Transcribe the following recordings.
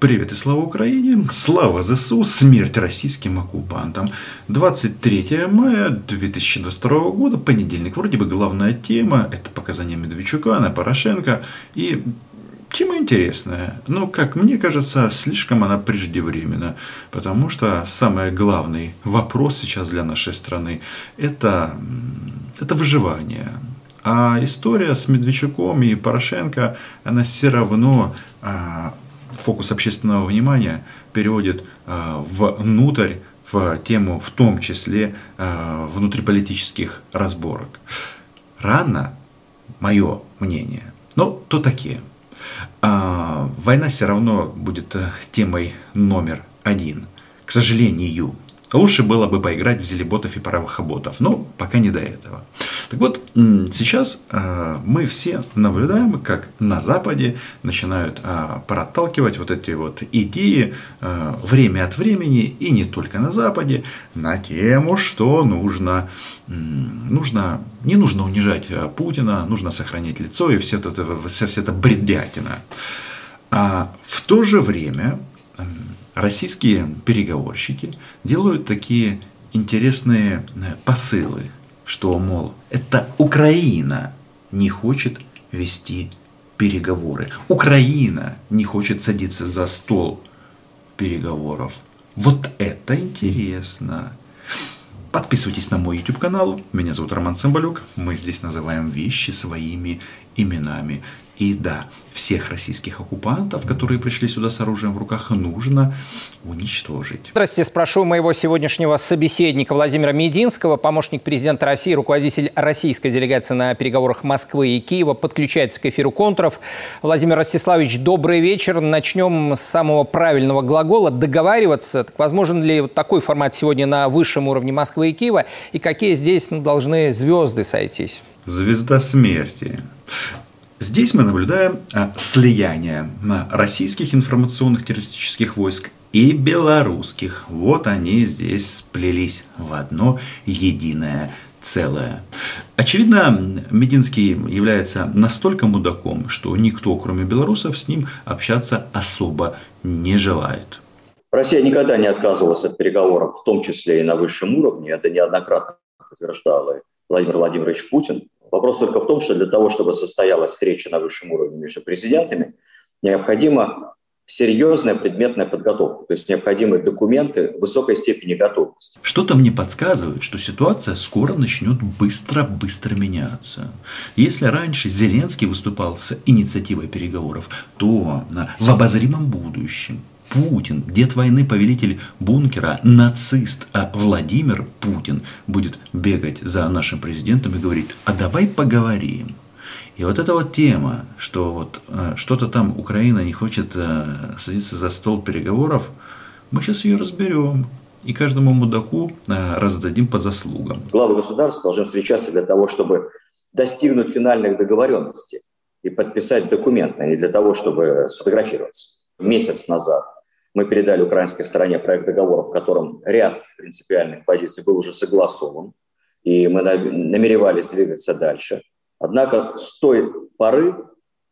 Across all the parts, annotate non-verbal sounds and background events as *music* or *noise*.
Привет и слава Украине, слава ЗСУ, смерть российским оккупантам. 23 мая 2022 года, понедельник, вроде бы главная тема, это показания Медведчука на Порошенко. И тема интересная, но, как мне кажется, слишком она преждевременна, потому что самый главный вопрос сейчас для нашей страны это, это выживание. А история с Медведчуком и Порошенко, она все равно а, фокус общественного внимания переводит э, внутрь, в тему в том числе э, внутриполитических разборок. Рано, мое мнение, но то такие. А, война все равно будет э, темой номер один. К сожалению, Лучше было бы поиграть в зелеботов и паровоходов, но пока не до этого. Так вот, сейчас э, мы все наблюдаем, как на Западе начинают э, проталкивать вот эти вот идеи э, время от времени, и не только на Западе, на тему, что нужно, нужно не нужно унижать Путина, нужно сохранять лицо и все это, вся, вся эта бредятина. А в то же время российские переговорщики делают такие интересные э, посылы, что, мол, это Украина не хочет вести переговоры. Украина не хочет садиться за стол переговоров. Вот это интересно. Подписывайтесь на мой YouTube канал. Меня зовут Роман Цымбалюк. Мы здесь называем вещи своими именами. И да, всех российских оккупантов, которые пришли сюда с оружием в руках, нужно уничтожить. Здравствуйте, спрошу моего сегодняшнего собеседника Владимира Мединского, помощник президента России, руководитель российской делегации на переговорах Москвы и Киева, подключается к эфиру контров. Владимир Ростиславович, добрый вечер. Начнем с самого правильного глагола «договариваться». Так возможен ли такой формат сегодня на высшем уровне Москвы и Киева? И какие здесь ну, должны звезды сойтись? Звезда смерти. Здесь мы наблюдаем а, слияние российских информационных террористических войск и белорусских. Вот они здесь сплелись в одно единое целое. Очевидно, Мединский является настолько мудаком, что никто, кроме белорусов, с ним общаться особо не желает. Россия никогда не отказывалась от переговоров, в том числе и на высшем уровне. Это неоднократно подтверждал Владимир Владимирович Путин. Вопрос только в том, что для того, чтобы состоялась встреча на высшем уровне между президентами, необходима серьезная предметная подготовка, то есть необходимы документы высокой степени готовности. Что-то мне подсказывает, что ситуация скоро начнет быстро-быстро меняться. Если раньше Зеленский выступал с инициативой переговоров, то в обозримом будущем Путин, дед войны, повелитель бункера, нацист, а Владимир Путин будет бегать за нашим президентом и говорить, а давай поговорим. И вот эта вот тема, что вот э, что-то там Украина не хочет э, садиться за стол переговоров, мы сейчас ее разберем. И каждому мудаку э, раздадим по заслугам. Главы государства должны встречаться для того, чтобы достигнуть финальных договоренностей и подписать документ, а не для того, чтобы сфотографироваться. Месяц назад мы передали украинской стороне проект договора, в котором ряд принципиальных позиций был уже согласован, и мы намеревались двигаться дальше. Однако с той поры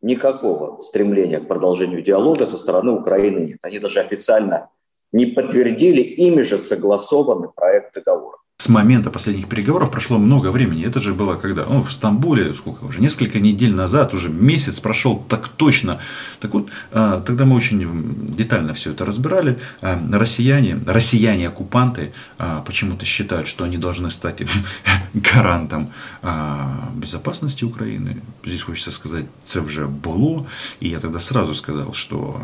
никакого стремления к продолжению диалога со стороны Украины нет. Они даже официально не подтвердили ими же согласованный проект договора с момента последних переговоров прошло много времени. Это же было когда? Ну, в Стамбуле, сколько уже? Несколько недель назад, уже месяц прошел так точно. Так вот, а, тогда мы очень детально все это разбирали. А, россияне, россияне-оккупанты а, почему-то считают, что они должны стать *laughs* гарантом безопасности Украины. Здесь хочется сказать, это уже было. И я тогда сразу сказал, что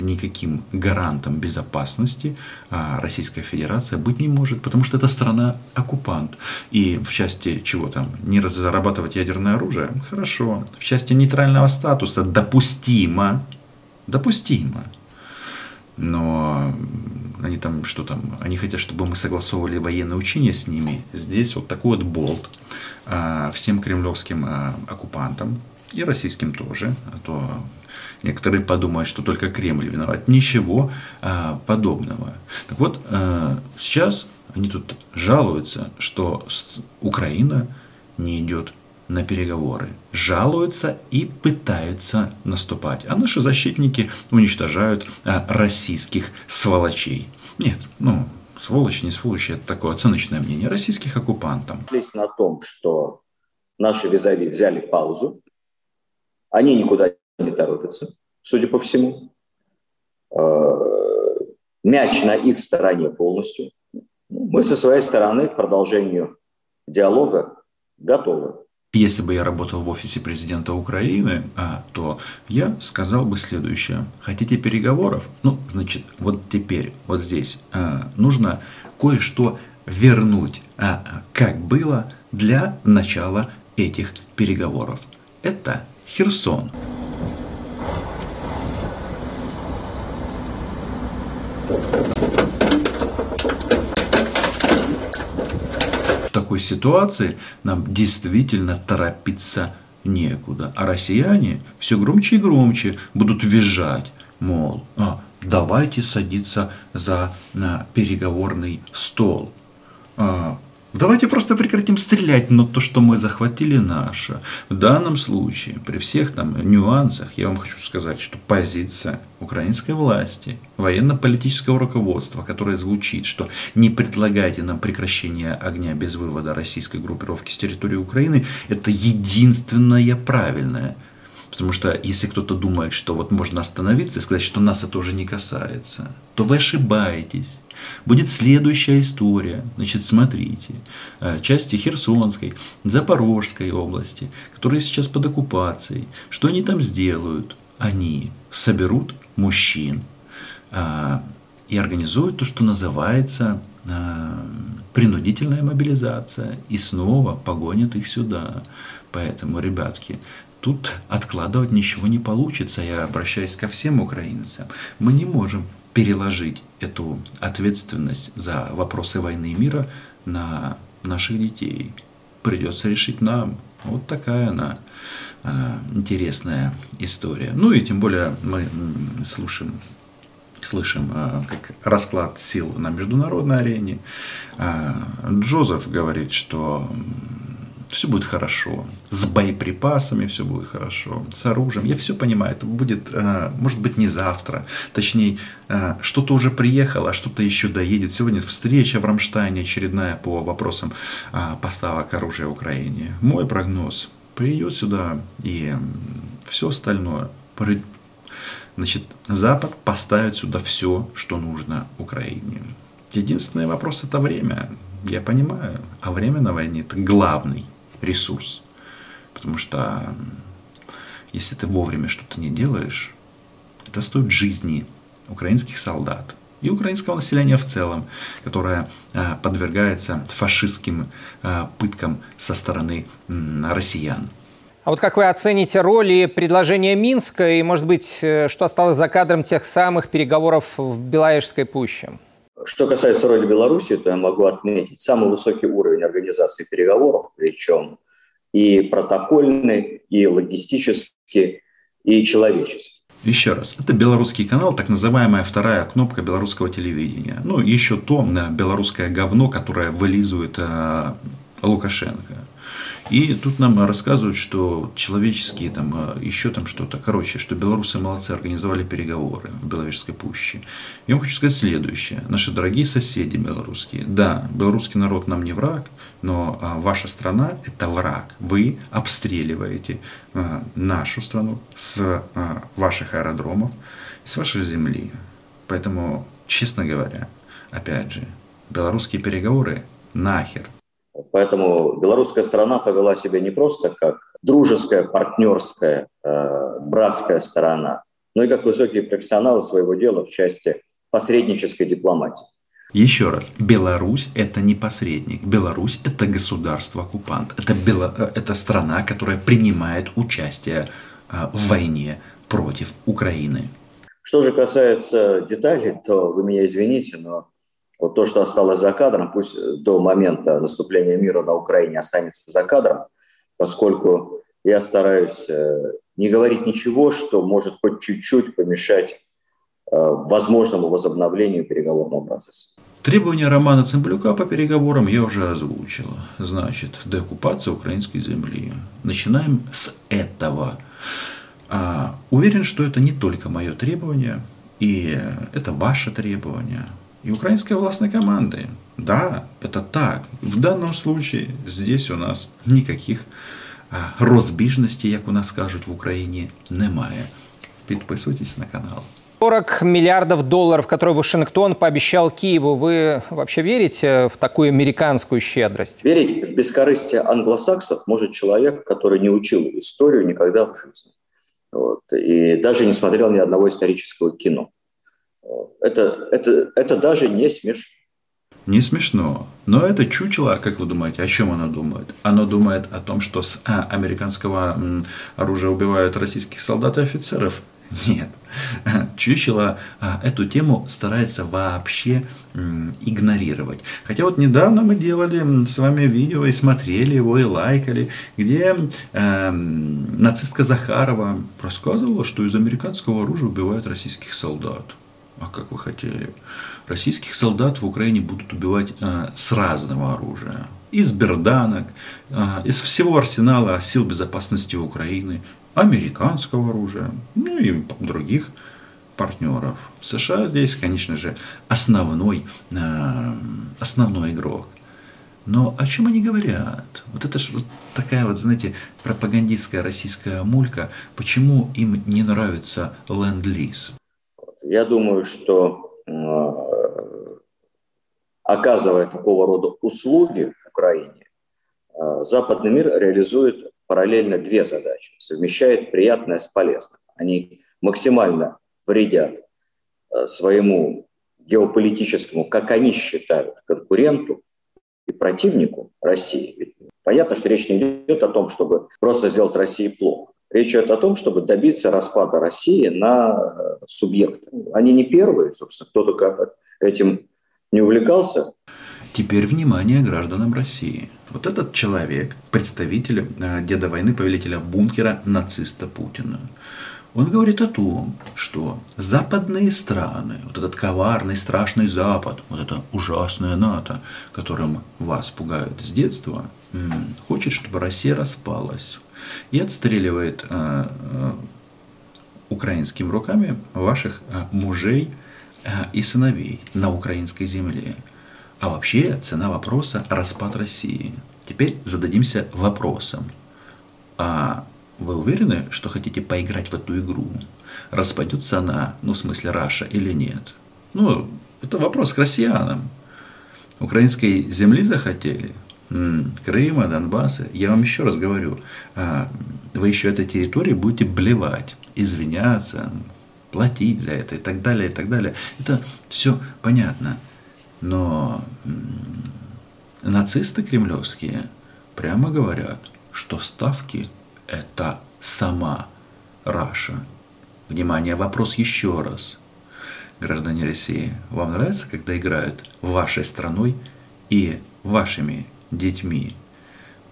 никаким гарантом безопасности Российская Федерация быть не может, потому что это страна оккупант. И в части чего там, не разрабатывать ядерное оружие, хорошо. В части нейтрального статуса допустимо, допустимо. Но они там, что там, они хотят, чтобы мы согласовывали военные учения с ними. Здесь вот такой вот болт а, всем кремлевским а, оккупантам и российским тоже, а то некоторые подумают, что только Кремль виноват. Ничего а, подобного. Так вот, а, сейчас они тут жалуются, что Украина не идет на переговоры, жалуются и пытаются наступать. А наши защитники уничтожают а, российских сволочей. Нет, ну, сволочь, не сволочь, это такое оценочное мнение российских оккупантов. На том, что наши визави взяли паузу, они никуда не торопятся, судя по всему. Э, мяч на их стороне полностью. Мы со своей стороны к продолжению диалога готовы. Если бы я работал в офисе президента Украины, а, то я сказал бы следующее. Хотите переговоров? Ну, значит, вот теперь, вот здесь а, нужно кое-что вернуть, а, как было для начала этих переговоров. Это Херсон. В такой ситуации нам действительно торопиться некуда. А россияне все громче и громче будут визжать, мол, а, давайте садиться за на переговорный стол. А, Давайте просто прекратим стрелять, но то, что мы захватили наше. В данном случае, при всех там нюансах, я вам хочу сказать, что позиция украинской власти, военно-политического руководства, которое звучит, что не предлагайте нам прекращение огня без вывода российской группировки с территории Украины, это единственное правильное. Потому что если кто-то думает, что вот можно остановиться и сказать, что нас это уже не касается, то вы ошибаетесь. Будет следующая история. Значит, смотрите. Э, части Херсонской, Запорожской области, которые сейчас под оккупацией. Что они там сделают? Они соберут мужчин а, и организуют то, что называется а, принудительная мобилизация. И снова погонят их сюда. Поэтому, ребятки, тут откладывать ничего не получится. Я обращаюсь ко всем украинцам. Мы не можем переложить эту ответственность за вопросы войны и мира на наших детей. Придется решить нам. Вот такая она э, интересная история. Ну и тем более мы слушаем слышим э, как расклад сил на международной арене. Э, Джозеф говорит, что все будет хорошо. С боеприпасами все будет хорошо. С оружием. Я все понимаю. Это будет, э, может быть, не завтра. Точнее, э, что-то уже приехало, а что-то еще доедет. Сегодня встреча в Рамштайне очередная по вопросам э, поставок оружия Украине. Мой прогноз. Придет сюда и все остальное. Значит, Запад поставит сюда все, что нужно Украине. Единственный вопрос это время. Я понимаю, а время на войне это главный ресурс. Потому что если ты вовремя что-то не делаешь, это стоит жизни украинских солдат и украинского населения в целом, которое а, подвергается фашистским а, пыткам со стороны россиян. А вот как вы оцените роль и предложения Минска, и, может быть, э, что осталось за кадром тех самых переговоров в Белаежской пуще? Что касается роли Беларуси, то я могу отметить самый высокий уровень организации переговоров, причем и протокольный, и логистический, и человеческий. Еще раз, это белорусский канал, так называемая вторая кнопка белорусского телевидения. Ну, еще то белорусское говно, которое вылизывает э, Лукашенко. И тут нам рассказывают, что человеческие там, а, еще там что-то. Короче, что белорусы молодцы, организовали переговоры в Беловежской пуще. Я вам хочу сказать следующее. Наши дорогие соседи белорусские. Да, белорусский народ нам не враг, но а, ваша страна – это враг. Вы обстреливаете а, нашу страну с ваших аэродромов, с вашей земли. Поэтому, честно говоря, опять же, белорусские переговоры нахер – Поэтому белорусская сторона повела себя не просто как дружеская, партнерская, э, братская сторона, но и как высокие профессионалы своего дела в части посреднической дипломатии. Еще раз, Беларусь это не посредник. Беларусь это государство-оккупант. Это, Бело... Э, это страна, которая принимает участие э, в войне против Украины. Что же касается деталей, то вы меня извините, но вот то, что осталось за кадром, пусть до момента наступления мира на Украине останется за кадром, поскольку я стараюсь э, не говорить ничего, что может хоть чуть-чуть помешать э, возможному возобновлению переговорного процесса. Требования Романа Цымблюка по переговорам я уже озвучил. Значит, деоккупация украинской земли. Начинаем с этого. А, уверен, что это не только мое требование, и это ваше требование, и украинской властной команды. Да, это так. В данном случае здесь у нас никаких а, розбіжностей, як у нас кажуть в Україні, немає. Підписуйтесь на канал. 40 миллиардов долларов, которые Вашингтон пообещал Киеву. Вы вообще верите в такую американскую щедрость? Верить в бескорыстие англосаксов может человек, который не учил историю никогда в жизни. Вот, и даже не смотрел ни одного исторического кино. Это, это, это даже не смешно. Не смешно. Но это чучело, как вы думаете, о чем оно думает? Оно думает о том, что с а, американского оружия убивают российских солдат и офицеров. Нет. *laughs* Чучело а, эту тему старается вообще игнорировать. Хотя вот недавно мы делали с вами видео и смотрели его, и лайкали, где э, нацистка Захарова рассказывала, что из американского оружия убивают российских солдат. А как вы хотели? Российских солдат в Украине будут убивать э, с разного оружия. Из берданок, э, из всего арсенала сил безопасности Украины, американского оружия, ну и других партнеров. США здесь, конечно же, основной, э, основной игрок. Но о чем они говорят? Вот это же вот такая вот, знаете, пропагандистская российская мулька. Почему им не нравится ленд-лиз? Я думаю, что э, оказывая такого рода услуги Украине, э, западный мир реализует параллельно две задачи, совмещает приятное с полезным. Они максимально вредят э, своему геополитическому, как они считают, конкуренту и противнику России. Ведь понятно, что речь не идет о том, чтобы просто сделать России плохо. Речь идет о том, чтобы добиться распада России на э, субъекты. Они не первые, собственно, кто только этим не увлекался. Теперь внимание гражданам России. Вот этот человек, представитель э, деда войны, повелителя бункера, нациста Путина, он говорит о том, что западные страны, вот этот коварный, страшный Запад, вот это ужасное НАТО, которым вас пугают с детства, хочет, чтобы Россия распалась и отстреливает э, э, украинскими руками ваших мужей и сыновей на украинской земле. А вообще цена вопроса – распад России. Теперь зададимся вопросом. А вы уверены, что хотите поиграть в эту игру? Распадется она, ну в смысле Раша или нет? Ну, это вопрос к россиянам. Украинской земли захотели? Крыма, Донбасса. Я вам еще раз говорю, а, вы еще этой территории будете блевать, извиняться, платить за это и так далее, и так далее. Это все понятно. Но нацисты кремлевские прямо говорят, что ставки – это сама Раша. Внимание, вопрос еще раз. Граждане России, вам нравится, когда играют вашей страной и вашими детьми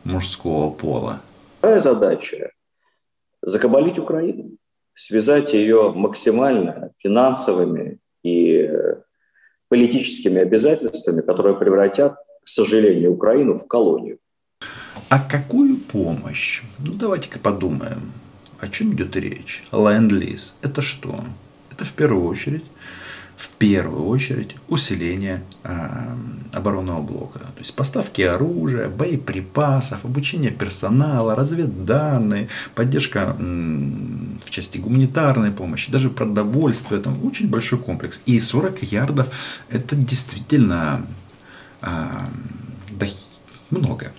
мужского пола? Моя задача – закабалить Украину, связать ее максимально финансовыми и политическими обязательствами, которые превратят, к сожалению, Украину в колонию. А какую помощь? Ну, давайте-ка подумаем. О чем идет речь? Ленд-лиз. Это что? Это в первую очередь в первую очередь усиление э, оборонного блока. То есть поставки оружия, боеприпасов, обучение персонала, разведданные, поддержка м, в части гуманитарной помощи, даже продовольствие. Это очень большой комплекс. И 40 ярдов это действительно э, да, много.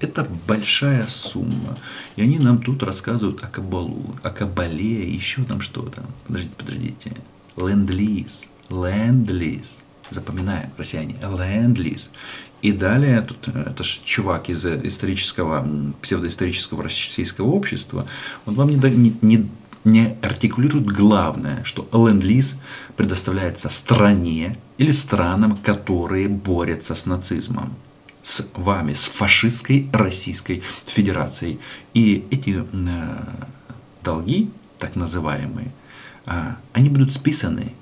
Это большая сумма. И они нам тут рассказывают о кабалу, о кабале, еще там что-то. Подождите, подождите. Ленд-лиз ленд-лиз. Запоминаем, россияне, ленд-лиз. И далее, тут, э, это же чувак из исторического, псевдоисторического российского общества, он вам не, не, не, не артикулирует главное, что ленд-лиз предоставляется стране или странам, которые борются с нацизмом с вами, с фашистской Российской Федерацией. И эти э, долги, так называемые, э, они будут списаны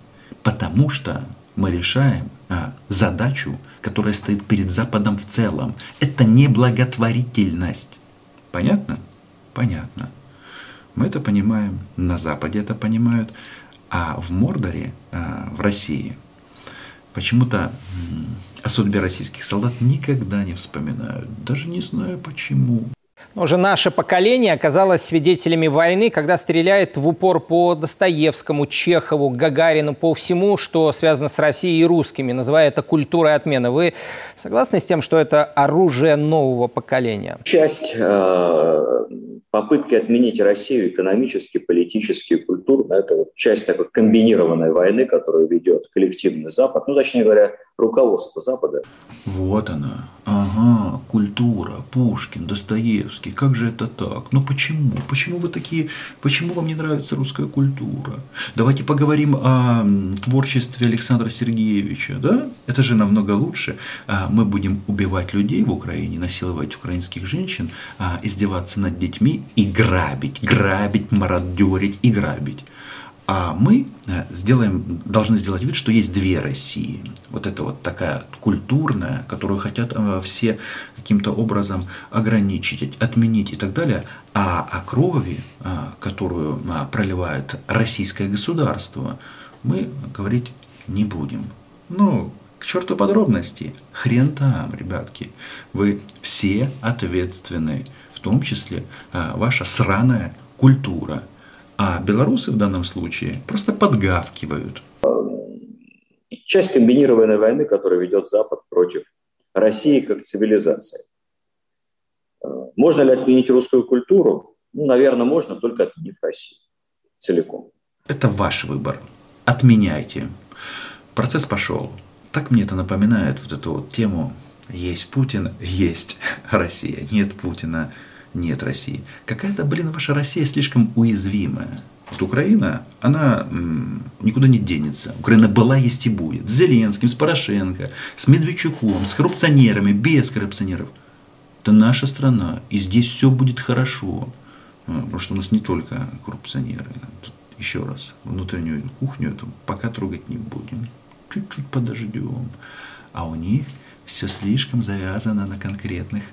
потому что мы решаем а, задачу, которая стоит перед Западом в целом. Это не благотворительность. Понятно? Понятно. Мы это понимаем, на Западе это понимают, а в Мордоре, а, в России, почему-то о судьбе российских солдат никогда не вспоминают. Даже не знаю почему. Уже наше поколение оказалось свидетелями войны, когда стреляет в упор по Достоевскому, Чехову, Гагарину, по всему, что связано с Россией и русскими, называя это культурой отмены. Вы согласны с тем, что это оружие нового поколения? Часть э, попытки отменить Россию экономически, политически, культурно – это вот часть такой комбинированной войны, которую ведет коллективный Запад, ну, точнее говоря, руководство Запада. Вот она. Ага, культура, Пушкин, Достоевский. Как же это так? Ну почему? Почему вы такие, почему вам не нравится русская культура? Давайте поговорим о творчестве Александра Сергеевича, да? Это же намного лучше. А, мы будем убивать людей в Украине, насиловать украинских женщин, а, издеваться над детьми и грабить, грабить, мародерить и грабить. А мы э, сделаем, должны сделать вид, что есть две России. Вот это вот такая культурная, которую хотят э, все каким-то образом ограничить, отменить и так далее. А о крови, э, которую проливает российское государство, мы говорить не будем. Ну, к черту подробности. Хрен там, ребятки. Вы все ответственны, в том числе ваша сраная культура – а белорусы в данном случае просто подгавкивают. Часть комбинированной войны, которую ведет Запад против России как цивилизации. Можно ли отменить русскую культуру? Ну, наверное, можно, только отменив Россию целиком. Это ваш выбор. Отменяйте. Процесс пошел. Так мне это напоминает вот эту вот тему «Есть Путин, есть Россия, нет Путина, нет России. Какая-то, блин, ваша Россия слишком уязвимая. Вот Украина, она м, никуда не денется. Украина была, есть и будет. С Зеленским, с Порошенко, с Медведчуком, с коррупционерами, без коррупционеров. Это наша страна, и здесь все будет хорошо. А, потому что у нас не только коррупционеры. Тут еще раз, внутреннюю кухню эту пока трогать не будем. Чуть-чуть подождем. А у них все слишком завязано на конкретных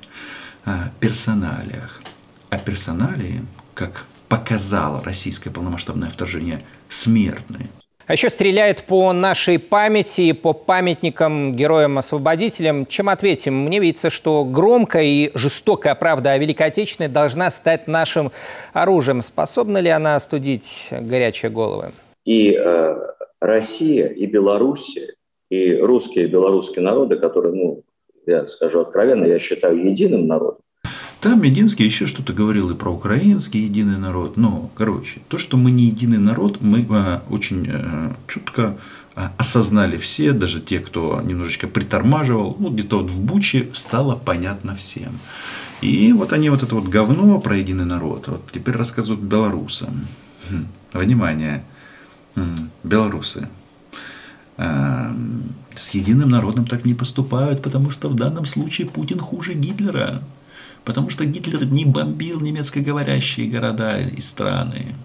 о персоналиях. А персоналии, как показало российское полномасштабное вторжение, смертные. А еще стреляет по нашей памяти, по памятникам героям-освободителям. Чем ответим? Мне видится, что громкая и жестокая правда о Великой Отечественной должна стать нашим оружием. Способна ли она остудить горячие головы? И э, Россия, и Белоруссия, и русские и белорусские народы, которые ну, я скажу откровенно, я считаю единым народом. Там Мединский еще что-то говорил и про украинский единый народ. Но, короче, то, что мы не единый народ, мы а, очень а, четко а, осознали все, даже те, кто немножечко притормаживал, ну, где-то вот в Буче стало понятно всем. И вот они вот это вот говно про единый народ, вот теперь рассказывают белорусам. Хм, внимание, белорусы, с единым народом так не поступают, потому что в данном случае Путин хуже Гитлера. Потому что Гитлер не бомбил немецкоговорящие города и страны.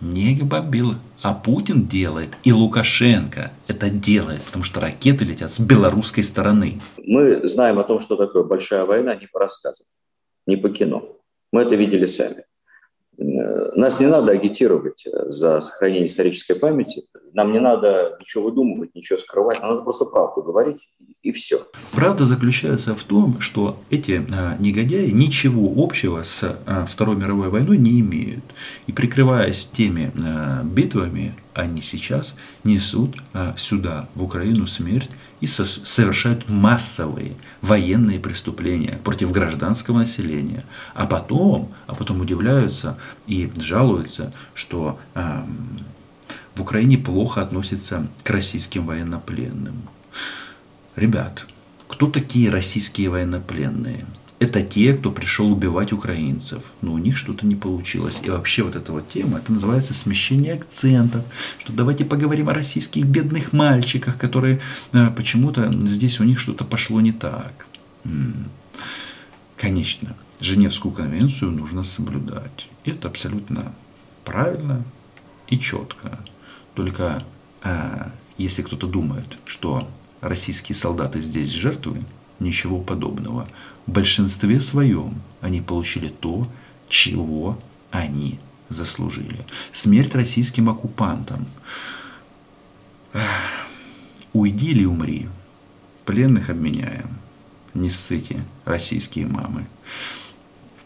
Не бомбил. А Путин делает, и Лукашенко это делает, потому что ракеты летят с белорусской стороны. Мы знаем о том, что такое большая война не по рассказам, не по кино. Мы это видели сами. Э, нас не надо агитировать э, за сохранение исторической памяти. Нам не надо ничего выдумывать, ничего скрывать. Нам надо просто правду говорить, и все. Правда заключается в том, что эти а, негодяи ничего общего с Второй мировой войной не имеют. И прикрываясь теми битвами, они сейчас несут сюда, в Украину, смерть и совершают массовые военные преступления против гражданского населения. А потом, а потом удивляются и жалуются, что э, в Украине плохо относятся к российским военнопленным. Ребят, кто такие российские военнопленные? Это те, кто пришел убивать украинцев. Но у них что-то не получилось. И вообще вот эта вот тема, это называется смещение акцентов. Что давайте поговорим о российских бедных мальчиках, которые э, почему-то здесь у них что-то пошло не так. М-м. Конечно, Женевскую конвенцию нужно соблюдать. Это абсолютно правильно и четко. Только э, Если кто-то думает, что российские солдаты здесь жертвы, ничего подобного. В большинстве своем они получили то, чего они заслужили. Смерть российским оккупантам. Уйди или умри. Пленных обменяем. Не ссыте, российские мамы.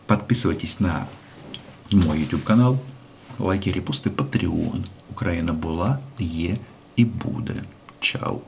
Подписывайтесь на мой YouTube канал. Лайки, репосты, Patreon. Украина была, є і буде. Чао.